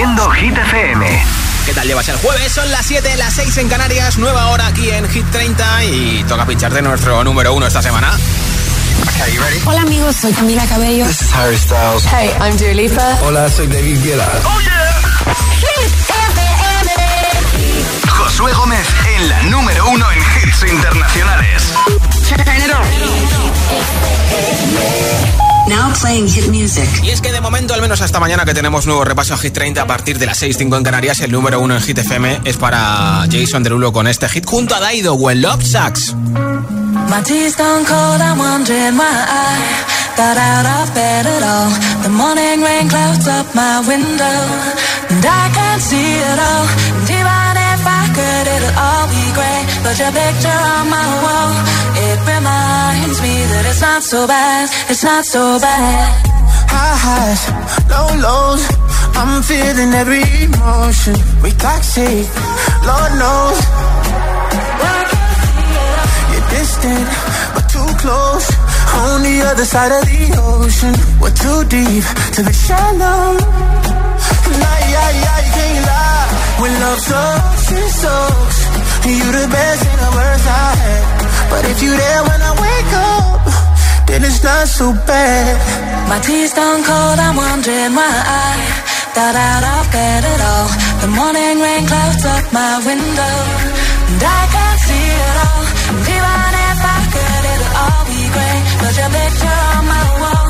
Produciendo Hit FM. ¿Qué tal llevas el jueves? Son las 7, las 6 en Canarias, nueva hora aquí en Hit 30 y toca pincharte nuestro número uno esta semana. Hola amigos, soy Camila Cabello. This is Harry Styles. Hey, I'm Dua Lipa. Hola, soy David Guetta. Oh yeah. Hit FM. Josué Gómez en la número uno en hits internacionales. Now playing hit music. Y es que de momento, al menos hasta mañana que tenemos nuevo repaso a Hit 30 a partir de las 6.05 en Canarias, el número uno en Hit FM es para Jason Derulo con este hit junto a Daido When Love Sucks. My tea's gone cold, I'm wondering why I got out of bed at all. The morning rain clouds up my window, and I can't see it all. And even if I could, it'll all be great. But your picture on my wall, it reminds me that it's not so bad, it's not so bad. High highs, low lows, I'm feeling every emotion. We toxic, Lord knows. You're distant, but too close. On the other side of the ocean, we're too deep to be shallow. Nah, yeah, yeah, you can't lie. When love sucks, it sucks. You the best and the worst I had. But if you there when I wake up, then it's not so bad. My tea's gone cold, I'm wondering why I thought out of bed at all. The morning rain clouds up my window, and I can't see it all. And even if I could, it'll all be great. But your picture on my wall,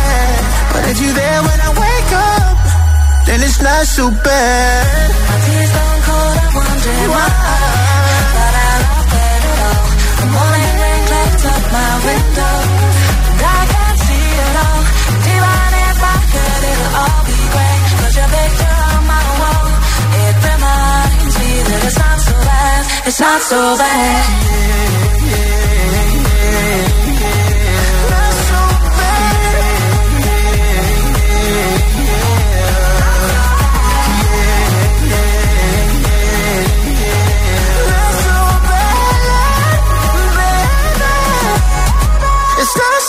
But if you're there when I wake up, then it's not so bad. My tears don't cold, I'm wondering why. Got out of bed at all. The morning rain clouds up my window. And I can't see it all. And even if I could, it'll all be great. Cause your picture on my wall, it reminds me that it's not so bad. It's not so bad. It's not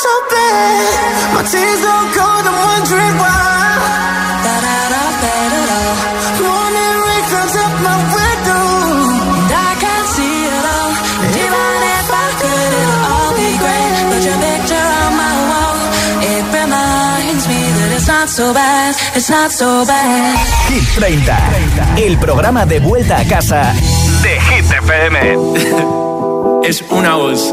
so bad. My tears don't cold, I'm wondering why. Got out of bed at all. Morning rain comes up my window. And I can't see it all. And even if I could, it'll all be great. But your picture on my wall, it reminds me that it's not so bad. It's not so bad. Hit 30, el programa de vuelta a casa de Hit FM. es una voz.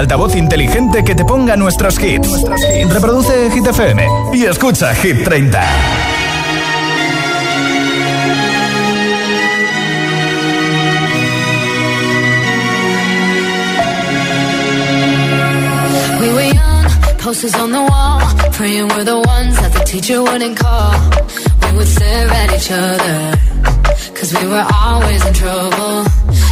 altavoz inteligente que te ponga nuestros hits. Reproduce Hit FM y escucha Hit 30. We were young, posters on the wall, praying we're the ones that the teacher wouldn't call. We would stare at each other, cause we were always in trouble.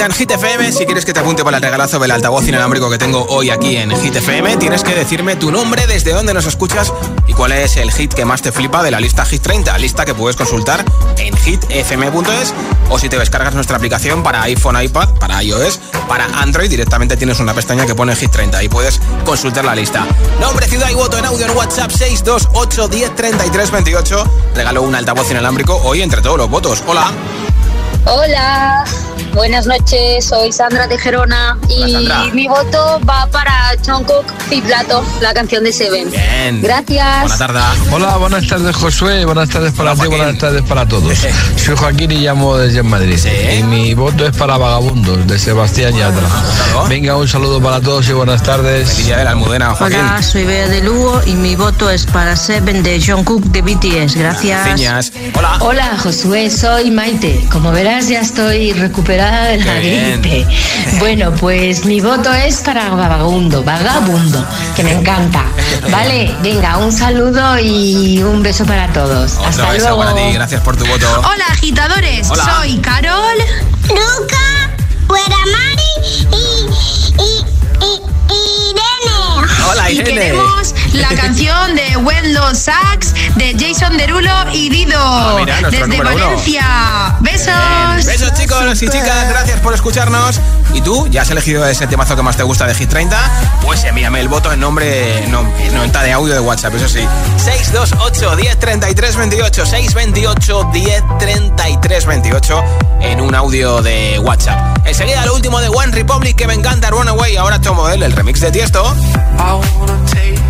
30 en Hit FM. Si quieres que te apunte para el regalazo del altavoz inalámbrico que tengo hoy aquí en Hit FM, tienes que decirme tu nombre, desde dónde nos escuchas y cuál es el hit que más te flipa de la lista Hit 30. Lista que puedes consultar en hitfm.es o si te descargas nuestra aplicación para iPhone, iPad, para iOS, para Android, directamente tienes una pestaña que pone Hit 30 y puedes consultar la lista. Nombre, ciudad y voto en audio en WhatsApp 628 10 33 28. Regalo un altavoz inalámbrico hoy entre todos los votos. Hola. Hola, buenas noches, soy Sandra de Gerona y Sandra. mi voto va para Jungkook y Plato, la canción de Seven. Bien. Gracias. Buena tarde. Hola, buenas tardes Josué, buenas tardes para Hola, ti, buenas tardes para todos. Soy Joaquín y llamo desde Madrid. Sí. Y mi voto es para Vagabundos, de Sebastián Yatra. Venga, un saludo para todos y buenas tardes. Feliz de la Almudena, Joaquín. Hola, soy Bea de Lugo y mi voto es para Seven de Jungkook de BTS. Gracias. Hola. Hola Josué, soy Maite. Como verás ya estoy recuperada de la Bueno, pues mi voto es para Vagabundo, Vagabundo, que me encanta. Vale, venga, un saludo y un beso para todos. Hasta luego. Para ti. gracias por tu voto. Hola, agitadores. Hola. Soy Carol, Luca, Bueramari y, y, y, y Irene. Hola, Irene. canción de Wendell Sachs, de Jason Derulo y Dido. Ah, mira, desde uno. Valencia. Besos. Bien. Besos chicos y chicas, gracias por escucharnos. ¿Y tú? ¿Ya has elegido ese temazo que más te gusta de Hit 30? Pues envíame el voto en nombre, no, en nota de audio de WhatsApp, eso sí. 628 10 33 28 628 10 33 28 en un audio de WhatsApp. Enseguida lo último de One Republic que me encanta, Runaway. Ahora tomo él, el remix de Tiesto. I wanna take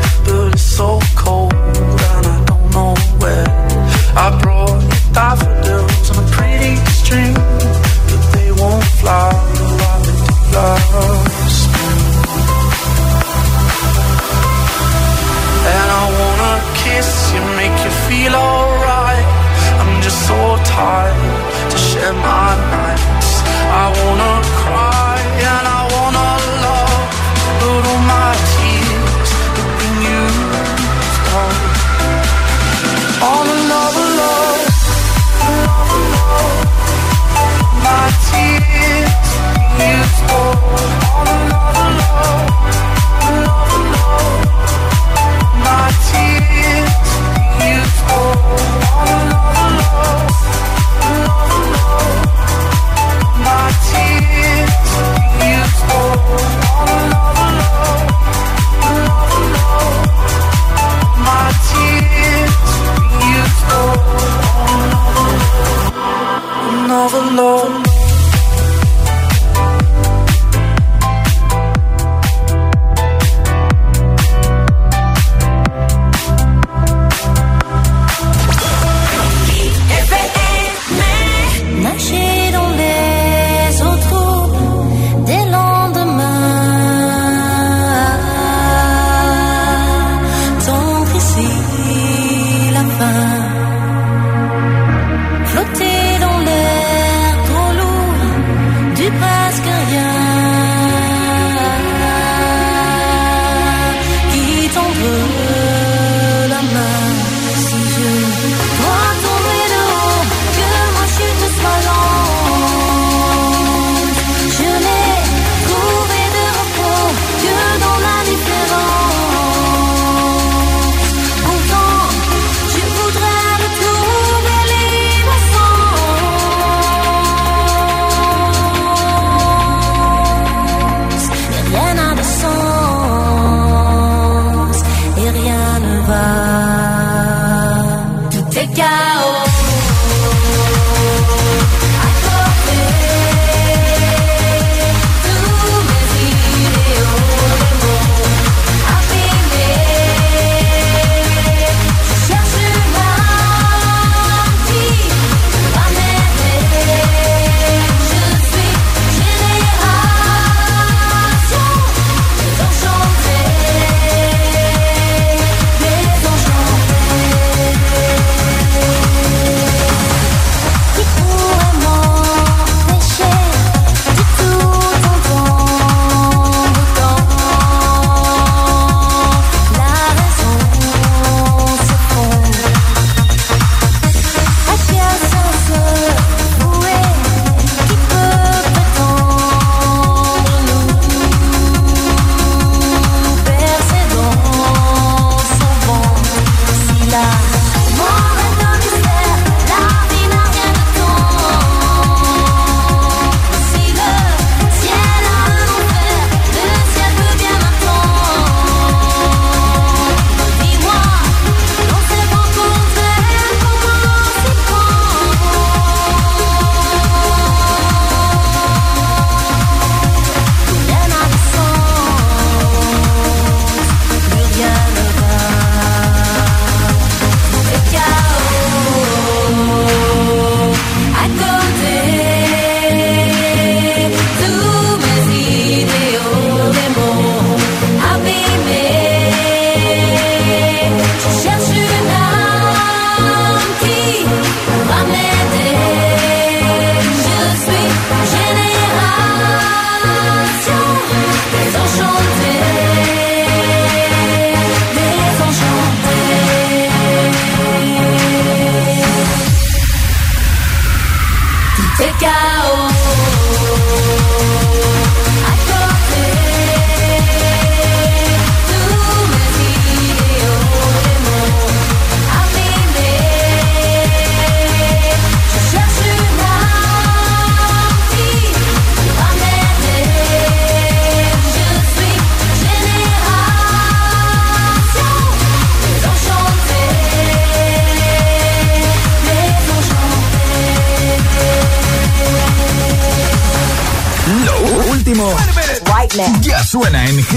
my nights. I wanna cry and I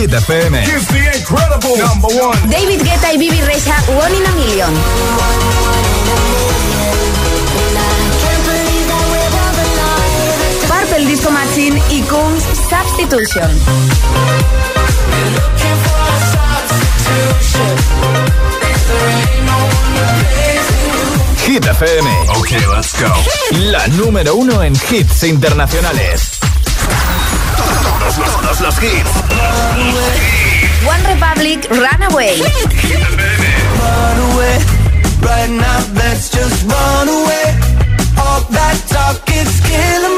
Hit FM. David Guetta y Bibi Rexa, One in a Million. Purple Disco Machine y Kungs Substitution. Hit FM. Ok, let's go. La número uno en hits internacionales. Todos los, hits. One Republic, Runaway. Run away, right now let's just run away. All that talk is killing me.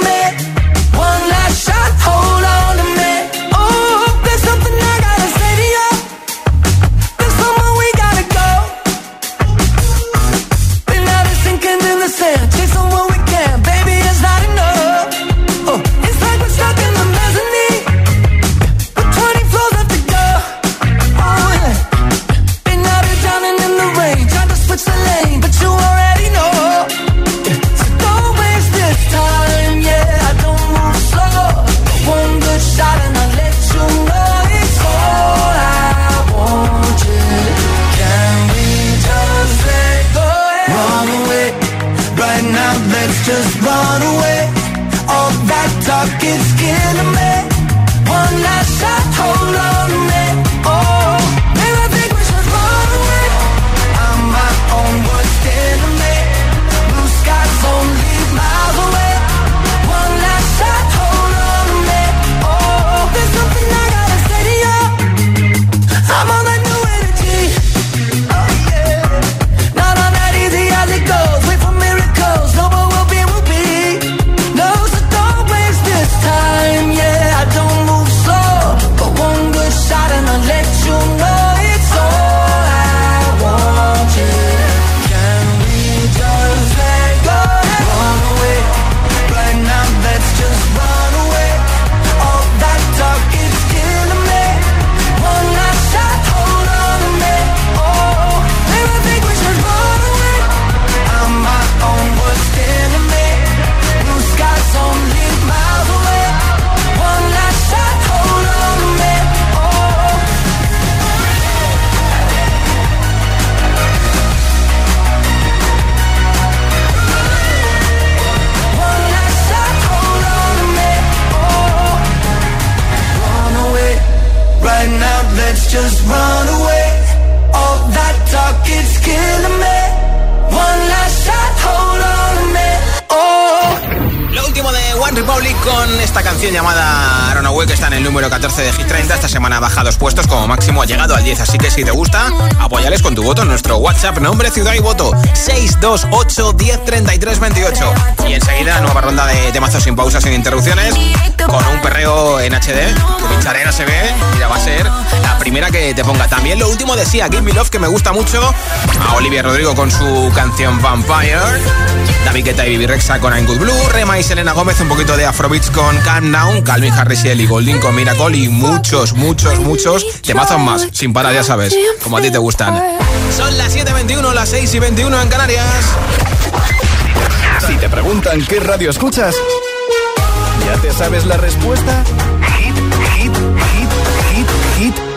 to Republic con esta canción llamada Runaway que está en el número 14 de Hit 30. Esta semana baja dos puestos, como máximo ha llegado al 10. Así que si te gusta, apóyales con tu voto en nuestro WhatsApp, nombre, ciudad y voto 628 10 33 28. Y enseguida, nueva ronda de temazos sin pausas, sin interrupciones, con un perreo en HD no se ve y va a ser la primera que te ponga. También lo último de Sia, Give Me Love, que me gusta mucho. A Olivia Rodrigo con su canción Vampire. David Guetta y Bibi Rexa con I'm Good Blue. Rema y Selena Gómez, un poquito de Afrobeats con Calm Down. Calvin Harris y Ellie Golding con Miracle. Y muchos, muchos, muchos temazos más. Sin parar, ya sabes, como a ti te gustan. Son las 7.21, las 6 y 21 en Canarias. Si te preguntan qué radio escuchas, ¿ya te sabes la respuesta?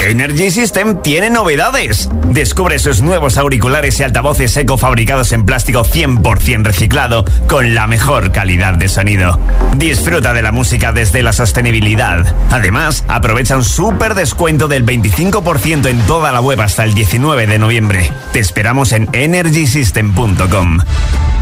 Energy System tiene novedades. Descubre sus nuevos auriculares y altavoces eco fabricados en plástico 100% reciclado con la mejor calidad de sonido. Disfruta de la música desde la sostenibilidad. Además, aprovecha un súper descuento del 25% en toda la web hasta el 19 de noviembre. Te esperamos en energysystem.com.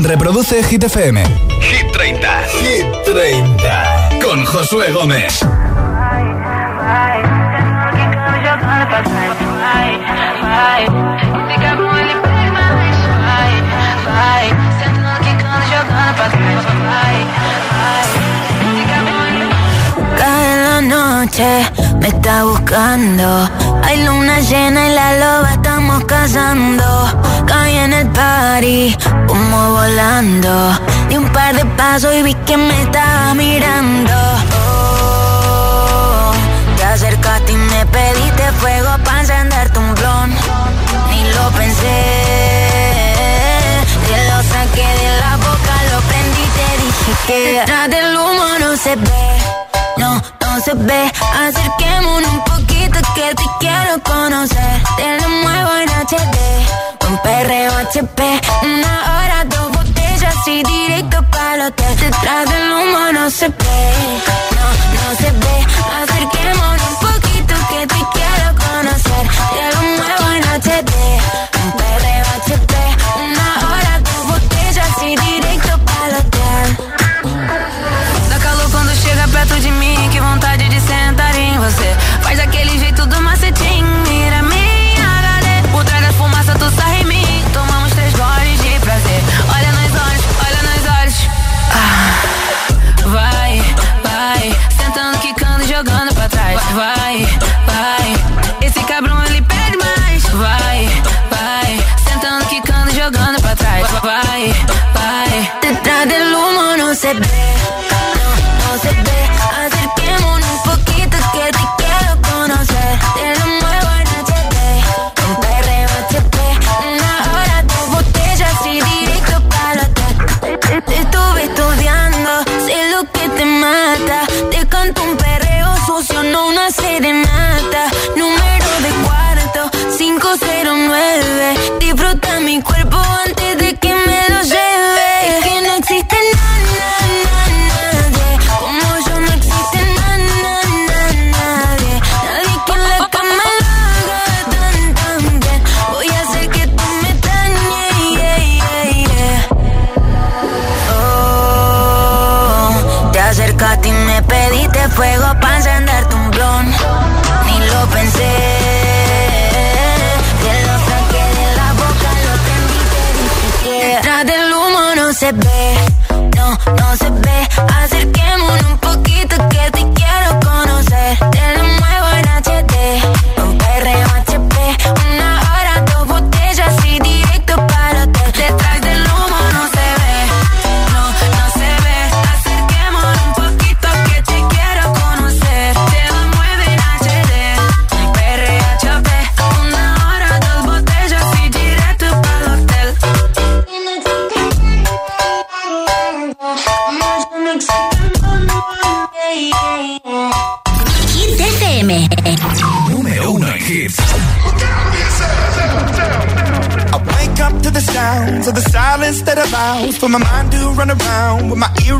Reproduce Hit FM. Hit 30. Hit 30. Con Josué Gómez. Cae la noche, me está buscando. Hay luna llena y la loba estamos cazando. En el party, como volando. Di un par de pasos y vi que me estaba mirando. Oh, te acercaste y me pediste fuego para encenderte un blon. Ni lo pensé, te lo saqué de la boca, lo prendí y te dije que detrás del humo no se ve, no, no se ve. Acerquémonos un poquito que te quiero conocer. Te lo muevo en HD, con perreo HP. Una hora, dos botellas y directo para el hotel. Detrás del humo no se ve, no, no se ve. Acerquémonos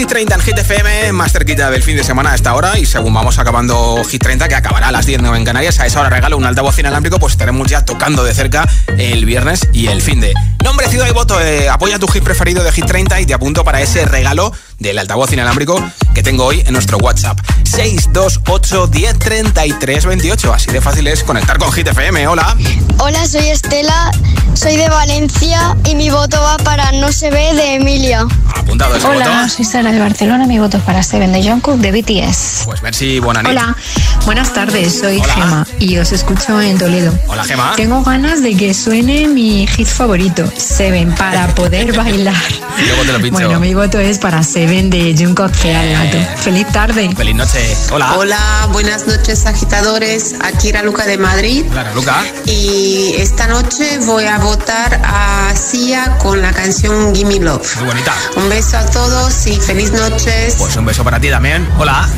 Hit 30 en Hit FM, más cerquita del fin de semana a esta hora. Y según vamos acabando Hit 30, que acabará a las 10 en Canarias, a esa hora regalo un altavoz inalámbrico, pues estaremos ya tocando de cerca el viernes y el fin de. Nombre, ciudad y voto, eh, apoya tu hit preferido de Hit 30 y te apunto para ese regalo del altavoz inalámbrico que tengo hoy en nuestro WhatsApp. 628 10 33 28. Así de fácil es conectar con Hit FM. Hola. Hola, soy Estela, soy de Valencia y mi voto va para No se ve de Emilia. Apuntado ese Hola, voto. soy Sara de Barcelona, mi voto es para Seven de Jungkook de BTS. Pues merci, buena nit. Hola, buenas tardes, soy Hola. Gema y os escucho en Toledo. Hola, Gema. Tengo ganas de que suene mi hit favorito, Seven, para poder bailar. Y luego te lo pincho. Bueno, mi voto es para Seven de Jungkook Fea el gato. Feliz tarde. Feliz noche. Hola. Hola, buenas noches agitadores. Aquí era Luca de Madrid. Claro, Luca. Y esta noche voy a votar a Sia con la canción Gimme Love. Muy bonita. Un beso a todos y feliz noches. Pues un beso para ti también. Hola.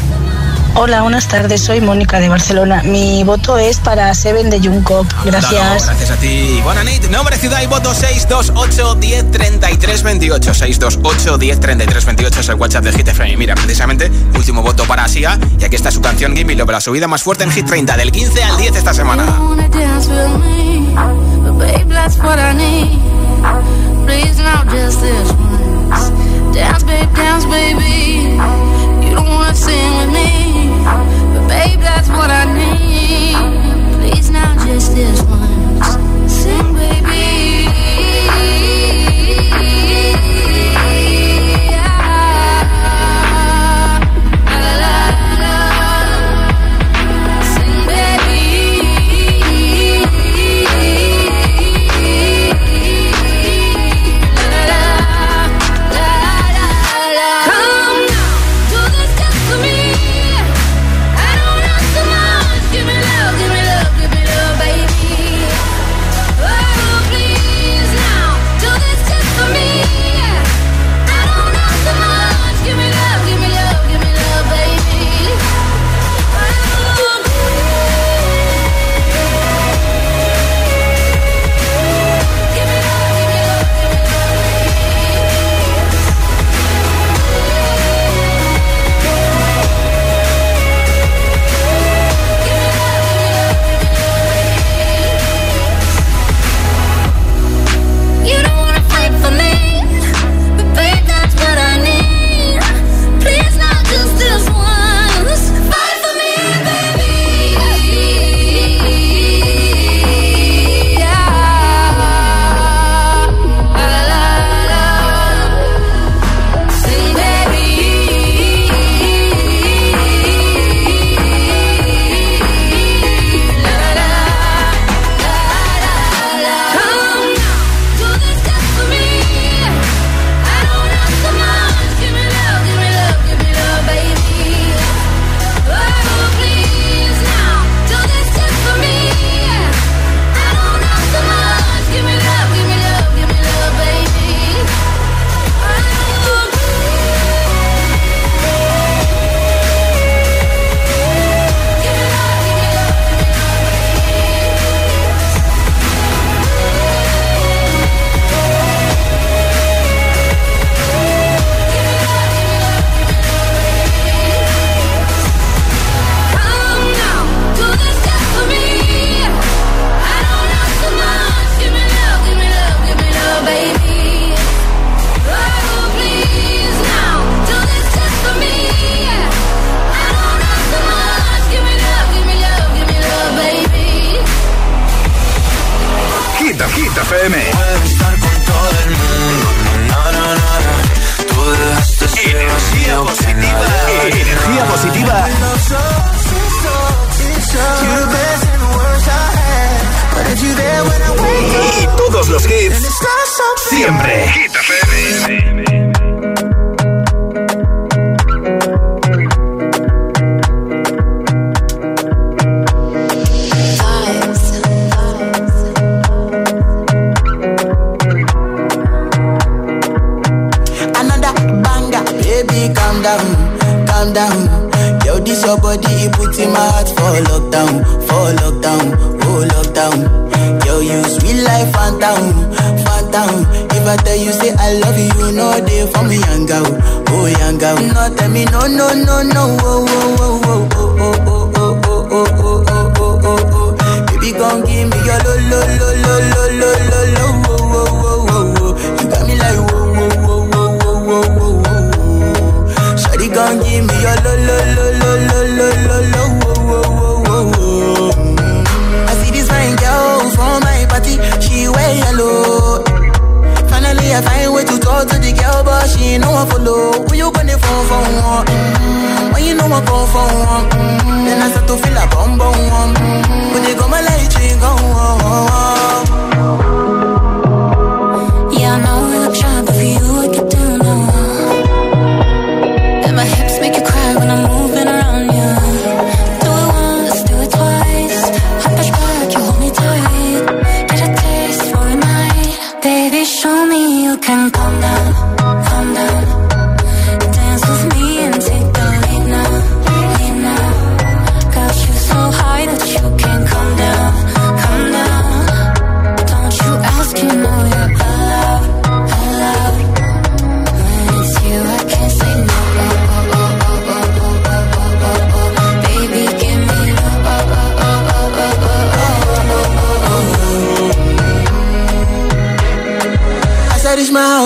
Hola, buenas tardes. Soy Mónica de Barcelona. Mi voto es para Seven de Jungkook. Gracias. Gracias a ti. Buena nit. Nombre, ciudad y voto 628 10 33 28. 628 10 33 28 es el WhatsApp de Hit FM. Mira, precisamente, último voto para Asia. Y aquí está su canción Gimme Love, la subida más fuerte en Hit 30, del 15 al 10 esta semana. dance. Dance, baby. You don't wanna sing with me, babe, that's what I need. Please now, just this once. Sing, baby.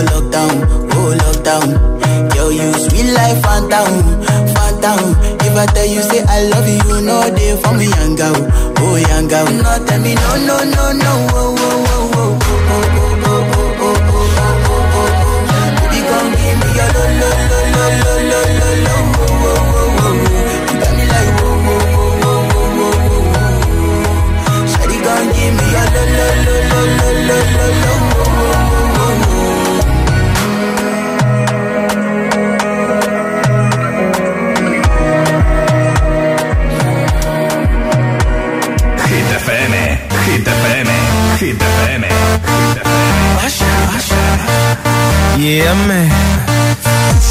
for lockdown, oh lockdown. Yo, you sweet life, phantom, phantom. If I tell you say I love you, know they for me, young girl, oh young girl. No, tell me no, no, no, no, oh, oh, oh, oh, Yeah, man.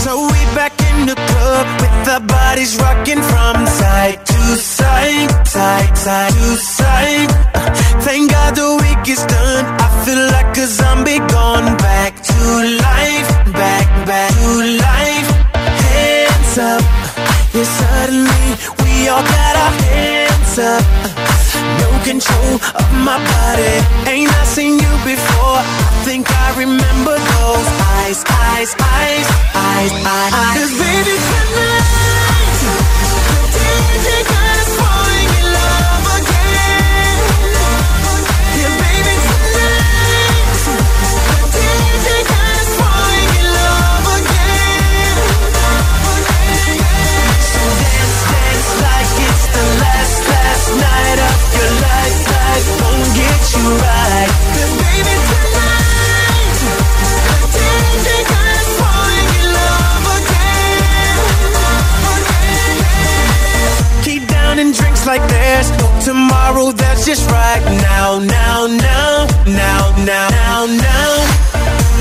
So we back in the club with our bodies rocking from side to side, side, side to side. Uh, Thank God the week is done. I feel like a zombie gone back to life, back, back to life. Hands up, yeah, suddenly we all got our hands up. Control of my body. Ain't I seen you before? I think I remember those eyes, eyes, eyes, eyes, eyes. eyes. Cause baby tonight, the DJ falling in love again. Yeah, baby tonight, the DJ falling in love again. So dance, dance like it's the last, last night like there's no tomorrow. That's just right now, now, now, now, now, now, now.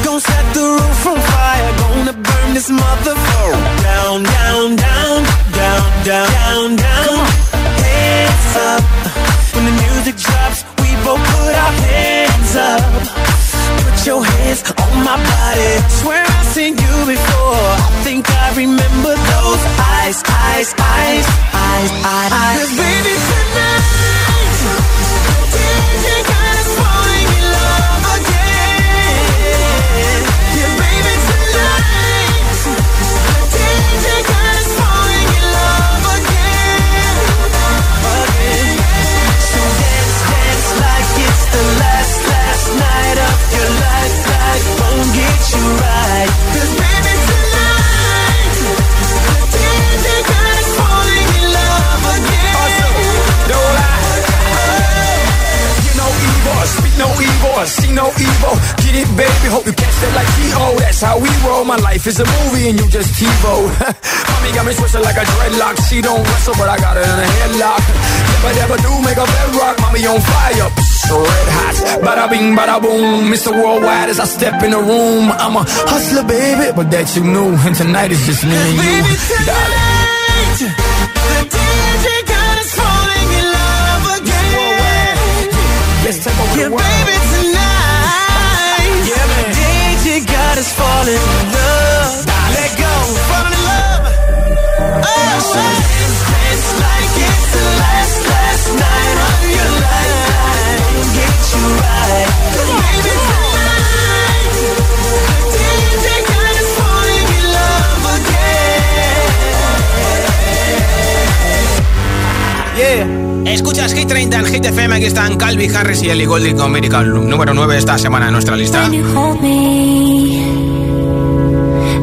Gonna set the roof on fire. Gonna burn this motherfucker down, down, down, down, down, down, down. Hands up drops. Put our hands up. Put your hands on my body. Swear I've seen you before. I think I remember those eyes, eyes, eyes, eyes, eyes. eyes. 'Cause baby tonight, DJ right. See no evil. Get it, baby, hope you catch that like T.O. That's how we roll. My life is a movie and you just TiVo. Mommy got me twisted like a dreadlock. She don't wrestle, but I got her in a headlock. If I ever do make a bedrock, mommy on fire. Psst, red hot, bada bing, bada boom. Mr. Worldwide as I step in the room. I'm a hustler, baby, but that you knew. And tonight is just me and you, tonight, darling. The falling in love again. Baby. Escuchas Hit 30 en Hit FM, aquí están Calvi Harris y Ellie Goulding con Miracle número 9 esta semana en nuestra lista.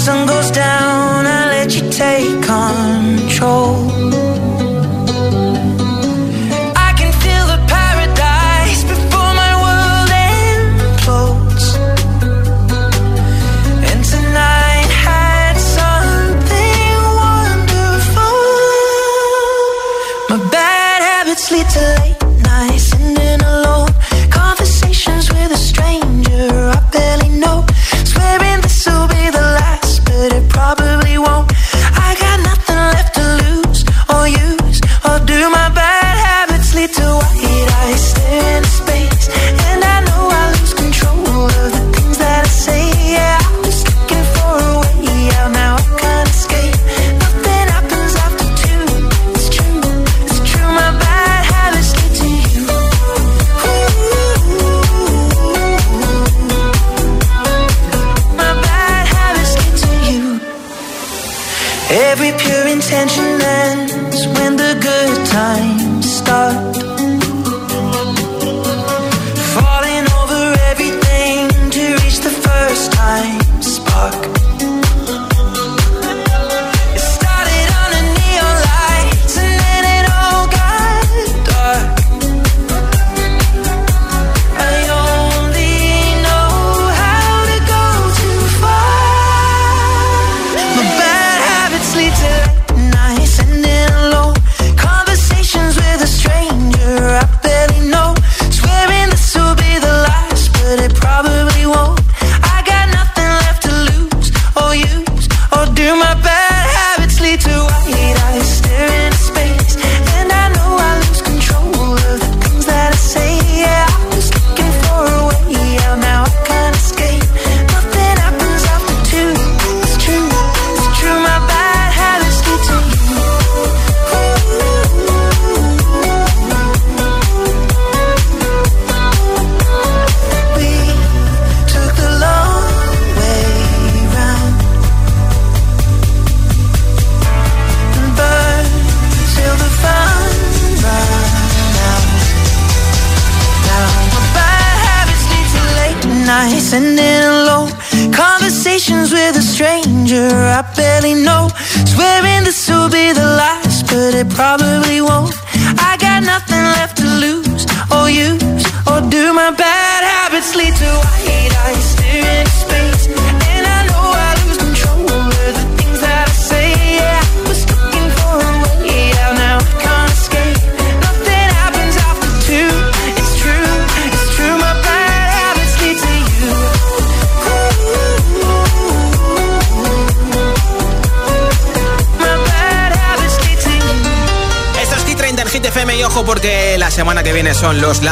sun goes down, I let you take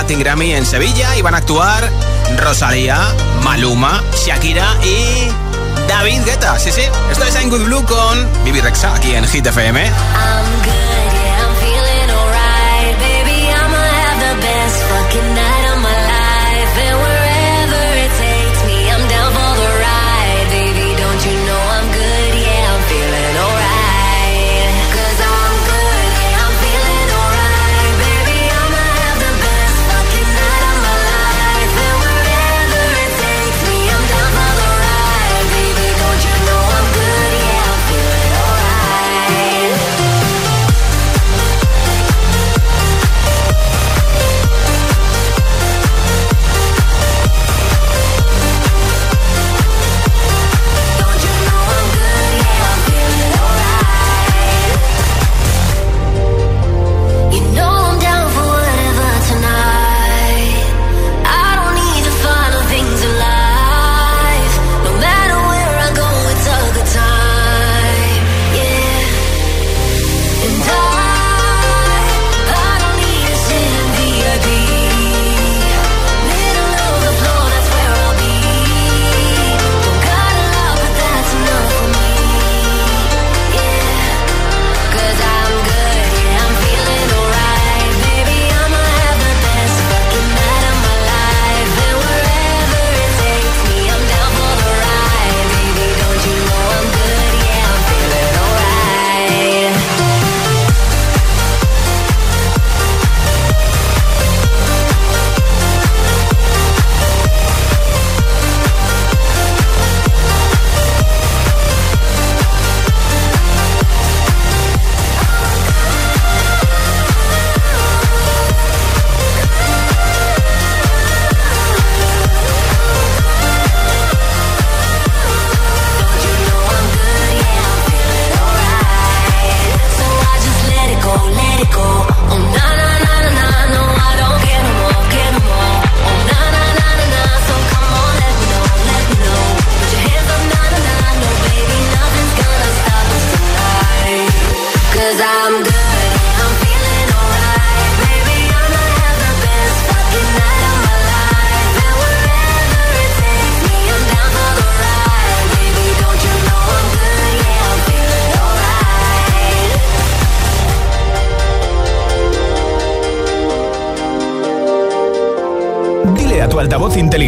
Latin Grammy en Sevilla y van a actuar Rosalía, Maluma, Shakira y David Guetta. Sí, sí. Esto es Good Blue con Vivi Rexa aquí en Hit FM.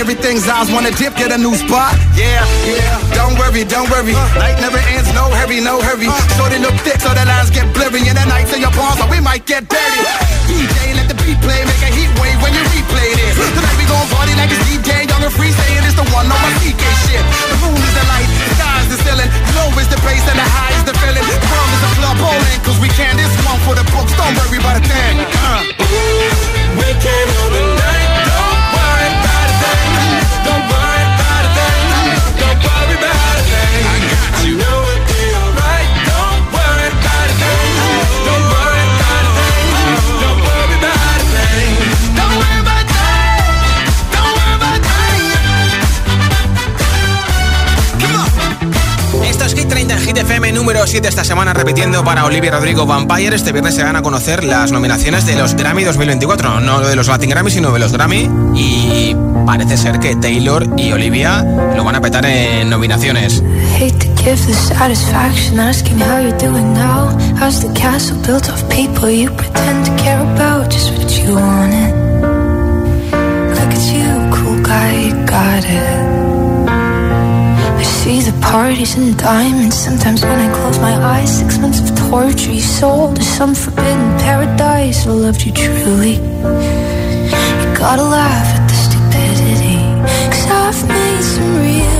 everything's ours. wanna dip, get a new spot. Yeah, yeah. Don't worry, don't worry. Uh, Lighten semana repitiendo para Olivia Rodrigo Vampire. Este viernes se van a conocer las nominaciones de los Grammy 2024. No de los Latin Grammy, sino de los Grammy. Y parece ser que Taylor y Olivia lo van a petar en nominaciones. be the parties and diamonds. Sometimes when I close my eyes, six months of torture. You sold to some forbidden paradise. I loved you truly. You gotta laugh at the stupidity. Cause I've made some real.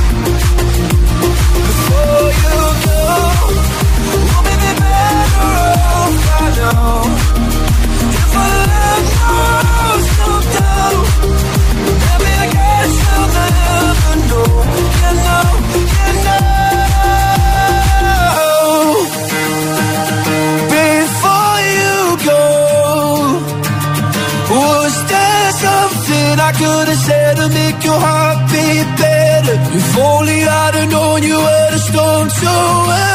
could have said to make your heart beat better? If only I'd have known you were don't show up.